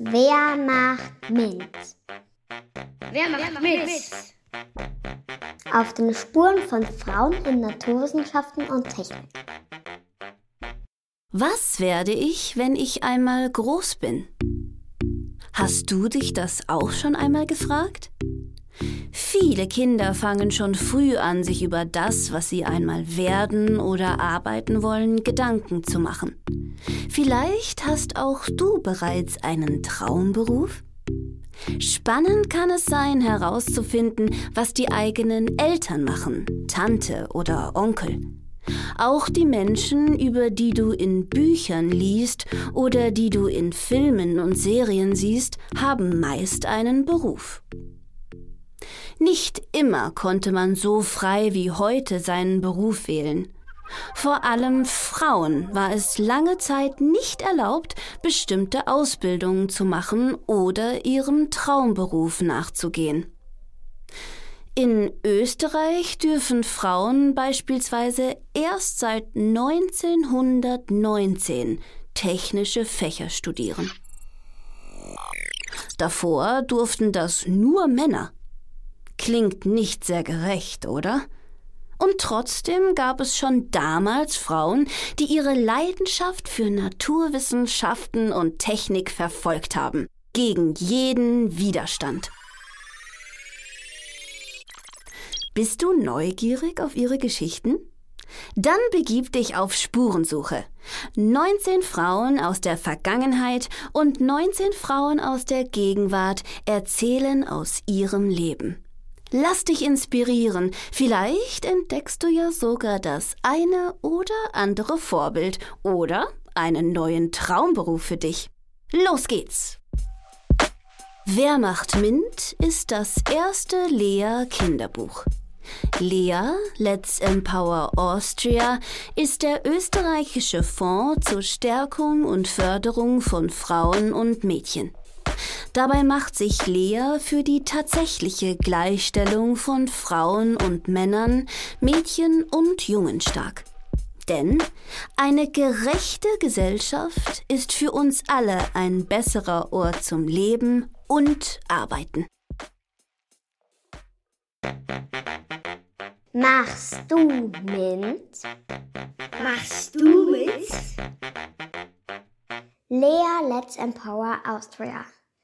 Wer macht mit? Wer macht mit? Auf den Spuren von Frauen in Naturwissenschaften und Technik. Was werde ich, wenn ich einmal groß bin? Hast du dich das auch schon einmal gefragt? Viele Kinder fangen schon früh an, sich über das, was sie einmal werden oder arbeiten wollen, Gedanken zu machen. Vielleicht hast auch du bereits einen Traumberuf? Spannend kann es sein, herauszufinden, was die eigenen Eltern machen, Tante oder Onkel. Auch die Menschen, über die du in Büchern liest oder die du in Filmen und Serien siehst, haben meist einen Beruf. Nicht immer konnte man so frei wie heute seinen Beruf wählen. Vor allem Frauen war es lange Zeit nicht erlaubt, bestimmte Ausbildungen zu machen oder ihrem Traumberuf nachzugehen. In Österreich dürfen Frauen beispielsweise erst seit 1919 technische Fächer studieren. Davor durften das nur Männer. Klingt nicht sehr gerecht, oder? Und trotzdem gab es schon damals Frauen, die ihre Leidenschaft für Naturwissenschaften und Technik verfolgt haben, gegen jeden Widerstand. Bist du neugierig auf ihre Geschichten? Dann begib dich auf Spurensuche. 19 Frauen aus der Vergangenheit und 19 Frauen aus der Gegenwart erzählen aus ihrem Leben. Lass dich inspirieren. Vielleicht entdeckst du ja sogar das eine oder andere Vorbild oder einen neuen Traumberuf für dich. Los geht's! Wer macht Mint ist das erste Lea Kinderbuch. Lea, Let's Empower Austria, ist der österreichische Fonds zur Stärkung und Förderung von Frauen und Mädchen. Dabei macht sich Lea für die tatsächliche Gleichstellung von Frauen und Männern, Mädchen und Jungen stark. Denn eine gerechte Gesellschaft ist für uns alle ein besserer Ort zum Leben und Arbeiten. Machst du mit? Machst du mit? Lea Let's Empower Austria.